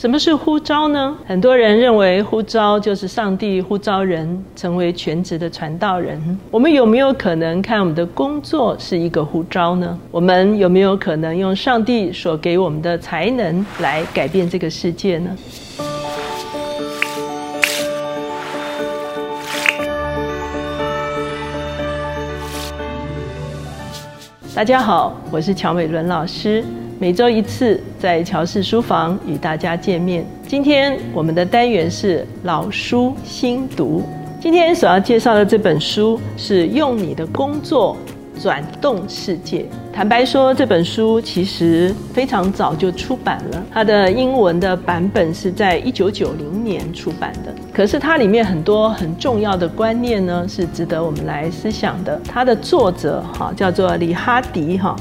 什么是呼召呢？很多人认为呼召就是上帝呼召人成为全职的传道人。我们有没有可能看我们的工作是一个呼召呢？我们有没有可能用上帝所给我们的才能来改变这个世界呢？大家好，我是乔美伦老师。每周一次在乔氏书房与大家见面。今天我们的单元是老书新读。今天所要介绍的这本书是《用你的工作转动世界》。坦白说，这本书其实非常早就出版了。它的英文的版本是在一九九零年出版的。可是它里面很多很重要的观念呢，是值得我们来思想的。它的作者哈叫做李哈迪哈。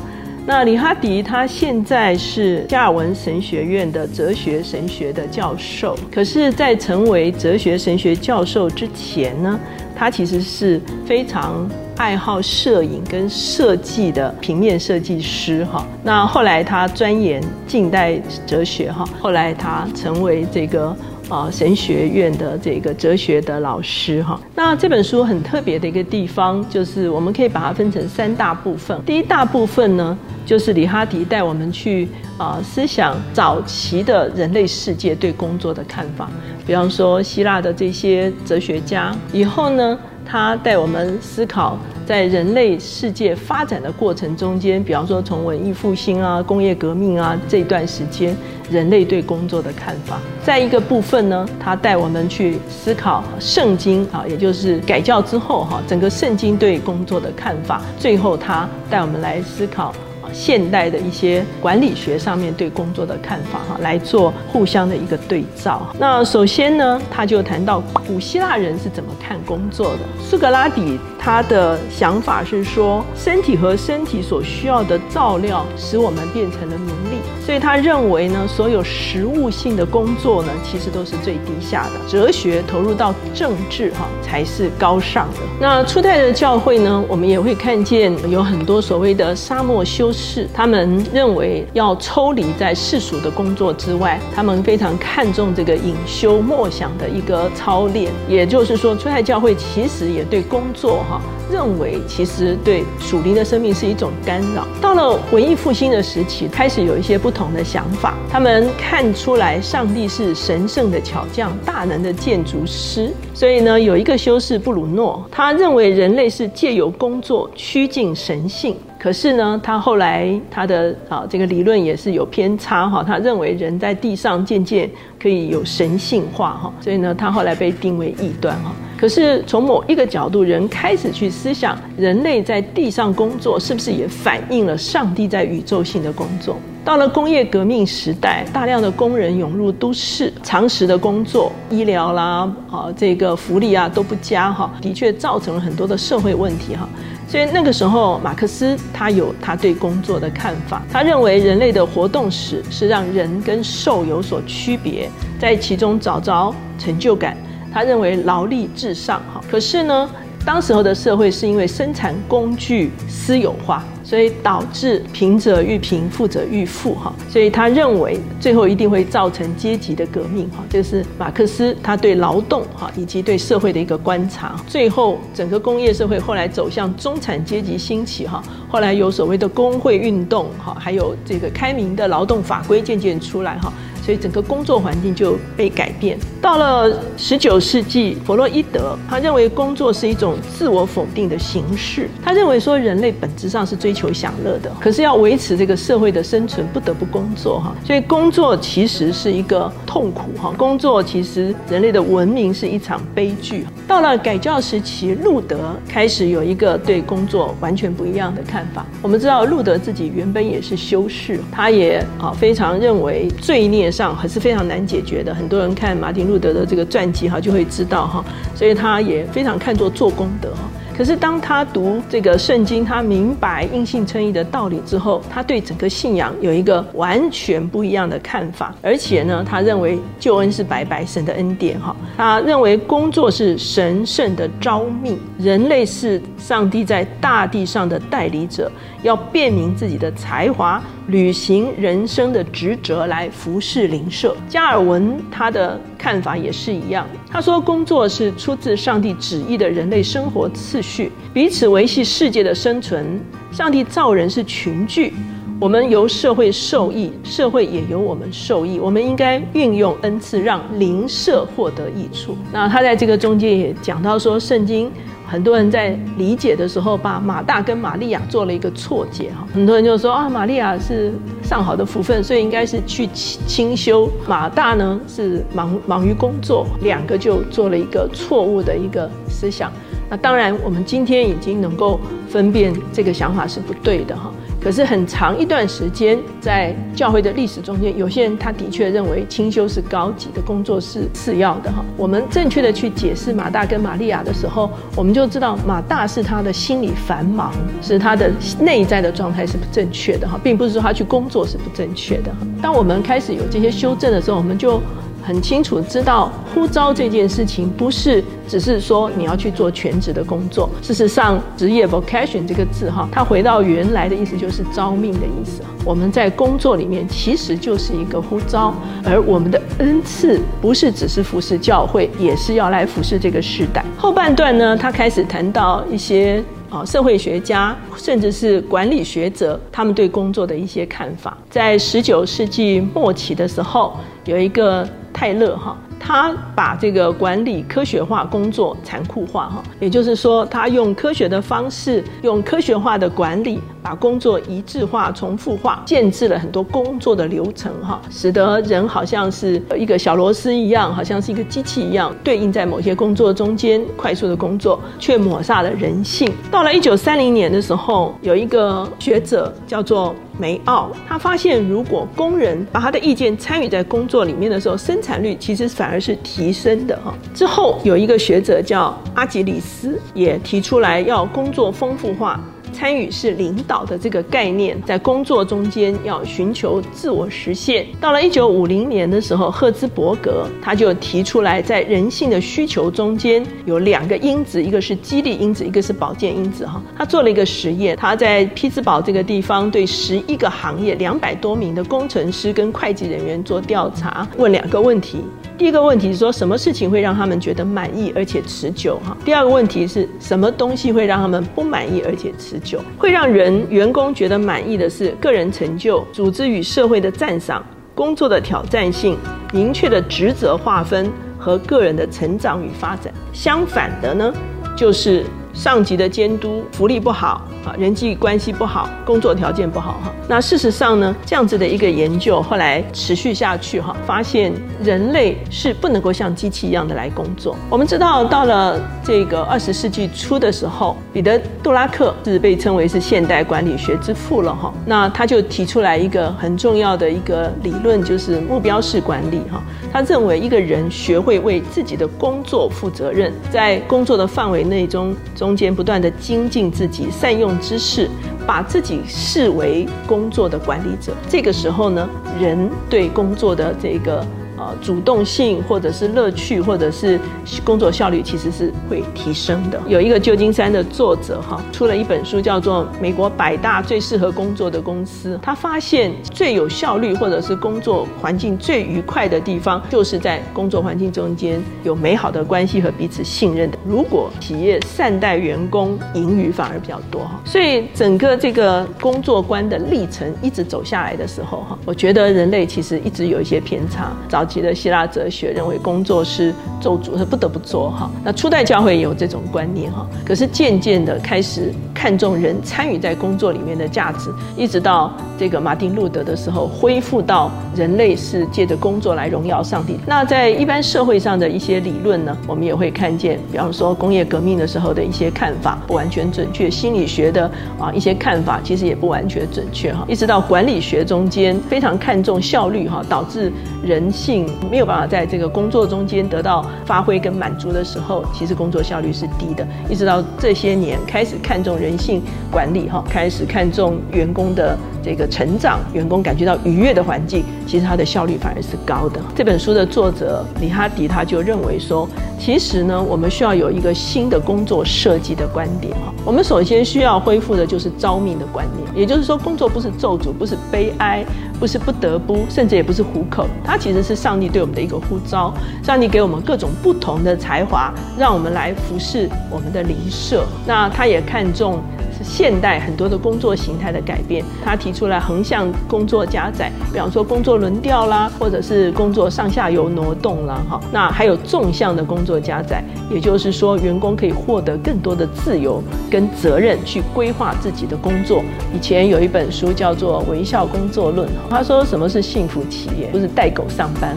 那李哈迪他现在是加尔文神学院的哲学神学的教授，可是，在成为哲学神学教授之前呢，他其实是非常爱好摄影跟设计的平面设计师哈。那后来他钻研近代哲学哈，后来他成为这个。啊，神学院的这个哲学的老师哈，那这本书很特别的一个地方，就是我们可以把它分成三大部分。第一大部分呢，就是李哈迪带我们去啊思想早期的人类世界对工作的看法，比方说希腊的这些哲学家，以后呢。他带我们思考，在人类世界发展的过程中间，比方说从文艺复兴啊、工业革命啊这段时间，人类对工作的看法。再一个部分呢，他带我们去思考圣经啊，也就是改教之后哈，整个圣经对工作的看法。最后，他带我们来思考。现代的一些管理学上面对工作的看法哈，来做互相的一个对照。那首先呢，他就谈到古希腊人是怎么看工作的。苏格拉底他的想法是说，身体和身体所需要的照料使我们变成了奴隶，所以他认为呢，所有实物性的工作呢，其实都是最低下的。哲学投入到政治哈，才是高尚的。那初代的教会呢，我们也会看见有很多所谓的沙漠修。士，他们认为要抽离在世俗的工作之外，他们非常看重这个隐修默想的一个操练。也就是说，初代教会其实也对工作哈，认为其实对属灵的生命是一种干扰。到了文艺复兴的时期，开始有一些不同的想法。他们看出来上帝是神圣的巧匠，大能的建筑师。所以呢，有一个修士布鲁诺，他认为人类是借由工作趋近神性。可是呢，他后来他的啊这个理论也是有偏差哈。他认为人在地上渐渐可以有神性化哈，所以呢，他后来被定为异端哈。可是从某一个角度，人开始去思想，人类在地上工作是不是也反映了上帝在宇宙性的工作？到了工业革命时代，大量的工人涌入都市，长时的工作、医疗啦啊这个福利啊都不佳哈，的确造成了很多的社会问题哈。所以那个时候，马克思他有他对工作的看法。他认为人类的活动史是让人跟兽有所区别，在其中找着成就感。他认为劳力至上，哈。可是呢，当时候的社会是因为生产工具私有化。所以导致贫者愈贫，富者愈富，哈。所以他认为最后一定会造成阶级的革命，哈。这是马克思他对劳动，哈，以及对社会的一个观察。最后整个工业社会后来走向中产阶级兴起，哈。后来有所谓的工会运动，哈，还有这个开明的劳动法规渐渐出来，哈。所以整个工作环境就被改变。到了十九世纪，弗洛伊德他认为工作是一种自我否定的形式。他认为说人类本质上是追求享乐的，可是要维持这个社会的生存，不得不工作哈。所以工作其实是一个痛苦哈。工作其实人类的文明是一场悲剧。到了改教时期，路德开始有一个对工作完全不一样的看法。我们知道路德自己原本也是修士，他也啊非常认为罪孽。上还是非常难解决的。很多人看马丁路德的这个传记哈，就会知道哈，所以他也非常看作做功德哈。可是当他读这个圣经，他明白因信称义的道理之后，他对整个信仰有一个完全不一样的看法。而且呢，他认为救恩是白白神的恩典哈。他认为工作是神圣的召命，人类是上帝在大地上的代理者，要辨明自己的才华。履行人生的职责来服侍灵舍。加尔文他的看法也是一样，他说工作是出自上帝旨意的人类生活次序，彼此维系世界的生存。上帝造人是群聚。我们由社会受益，社会也由我们受益。我们应该运用恩赐，让邻舍获得益处。那他在这个中间也讲到说，圣经很多人在理解的时候，把马大跟玛利亚做了一个错解哈。很多人就说啊，玛利亚是上好的福分，所以应该是去清修；马大呢是忙忙于工作，两个就做了一个错误的一个思想。那当然，我们今天已经能够分辨这个想法是不对的哈。可是很长一段时间，在教会的历史中间，有些人他的确认为清修是高级的工作是次要的哈。我们正确的去解释马大跟玛利亚的时候，我们就知道马大是他的心理繁忙，是他的内在的状态是不正确的哈，并不是说他去工作是不正确的。当我们开始有这些修正的时候，我们就。很清楚知道呼召这件事情不是只是说你要去做全职的工作。事实上，职业 vocation 这个字哈，它回到原来的意思就是招命的意思。我们在工作里面其实就是一个呼召，而我们的恩赐不是只是服侍教会，也是要来服侍这个时代。后半段呢，他开始谈到一些啊社会学家甚至是管理学者他们对工作的一些看法。在十九世纪末期的时候，有一个。泰勒哈，他把这个管理科学化工作残酷化哈，也就是说，他用科学的方式，用科学化的管理，把工作一致化、重复化，建制了很多工作的流程哈，使得人好像是一个小螺丝一样，好像是一个机器一样，对应在某些工作中间快速的工作，却抹杀了人性。到了一九三零年的时候，有一个学者叫做。梅奥他发现，如果工人把他的意见参与在工作里面的时候，生产率其实反而是提升的哈。之后有一个学者叫阿吉里斯，也提出来要工作丰富化。参与是领导的这个概念，在工作中间要寻求自我实现。到了一九五零年的时候，赫兹伯格他就提出来，在人性的需求中间有两个因子，一个是激励因子，一个是保健因子。哈，他做了一个实验，他在匹兹堡这个地方对十一个行业两百多名的工程师跟会计人员做调查，问两个问题。第一个问题是说，什么事情会让他们觉得满意而且持久？哈。第二个问题是什么东西会让他们不满意而且持久？会让人员工觉得满意的是个人成就、组织与社会的赞赏、工作的挑战性、明确的职责划分和个人的成长与发展。相反的呢，就是上级的监督、福利不好啊。人际关系不好，工作条件不好哈。那事实上呢，这样子的一个研究后来持续下去哈，发现人类是不能够像机器一样的来工作。我们知道，到了这个二十世纪初的时候，彼得·杜拉克是被称为是现代管理学之父了哈。那他就提出来一个很重要的一个理论，就是目标式管理哈。他认为一个人学会为自己的工作负责任，在工作的范围内中中中间不断的精进自己，善用。知识，把自己视为工作的管理者。这个时候呢，人对工作的这个。呃，主动性或者是乐趣，或者是工作效率，其实是会提升的。有一个旧金山的作者哈，出了一本书，叫做《美国百大最适合工作的公司》。他发现最有效率或者是工作环境最愉快的地方，就是在工作环境中间有美好的关系和彼此信任的。如果企业善待员工，盈余反而比较多哈。所以整个这个工作观的历程一直走下来的时候哈，我觉得人类其实一直有一些偏差。早期的希腊哲学认为工作是做主，是不得不做哈。那初代教会也有这种观念哈。可是渐渐的开始看重人参与在工作里面的价值，一直到这个马丁路德的时候，恢复到人类是借着工作来荣耀上帝。那在一般社会上的一些理论呢，我们也会看见，比方说工业革命的时候的一些看法不完全准确，心理学的啊一些看法其实也不完全准确哈。一直到管理学中间非常看重效率哈，导致人性。没有办法在这个工作中间得到发挥跟满足的时候，其实工作效率是低的。一直到这些年开始看重人人性管理哈，开始看重员工的这个成长，员工感觉到愉悦的环境，其实它的效率反而是高的。这本书的作者李哈迪他就认为说，其实呢，我们需要有一个新的工作设计的观点哈。我们首先需要恢复的就是招命的观念，也就是说，工作不是咒诅，不是悲哀，不是不得不，甚至也不是糊口，它其实是上帝对我们的一个呼召。上帝给我们各种不同的才华，让我们来服侍我们的邻舍。那他也看重。现代很多的工作形态的改变，他提出来横向工作加载，比方说工作轮调啦，或者是工作上下游挪动啦，哈，那还有纵向的工作加载，也就是说员工可以获得更多的自由跟责任去规划自己的工作。以前有一本书叫做《微笑工作论》，他说什么是幸福企业？不是带狗上班，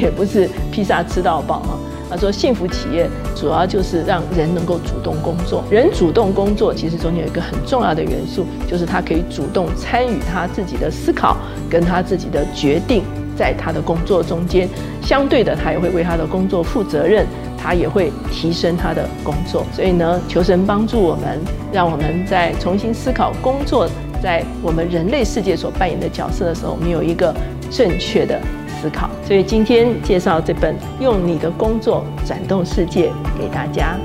也不是披萨吃到饱哈。他说：“幸福企业主要就是让人能够主动工作。人主动工作，其实中间有一个很重要的元素，就是他可以主动参与他自己的思考，跟他自己的决定，在他的工作中间。相对的，他也会为他的工作负责任，他也会提升他的工作。所以呢，求神帮助我们，让我们在重新思考工作在我们人类世界所扮演的角色的时候，我们有一个正确的。”思考，所以今天介绍这本《用你的工作转动世界》给大家。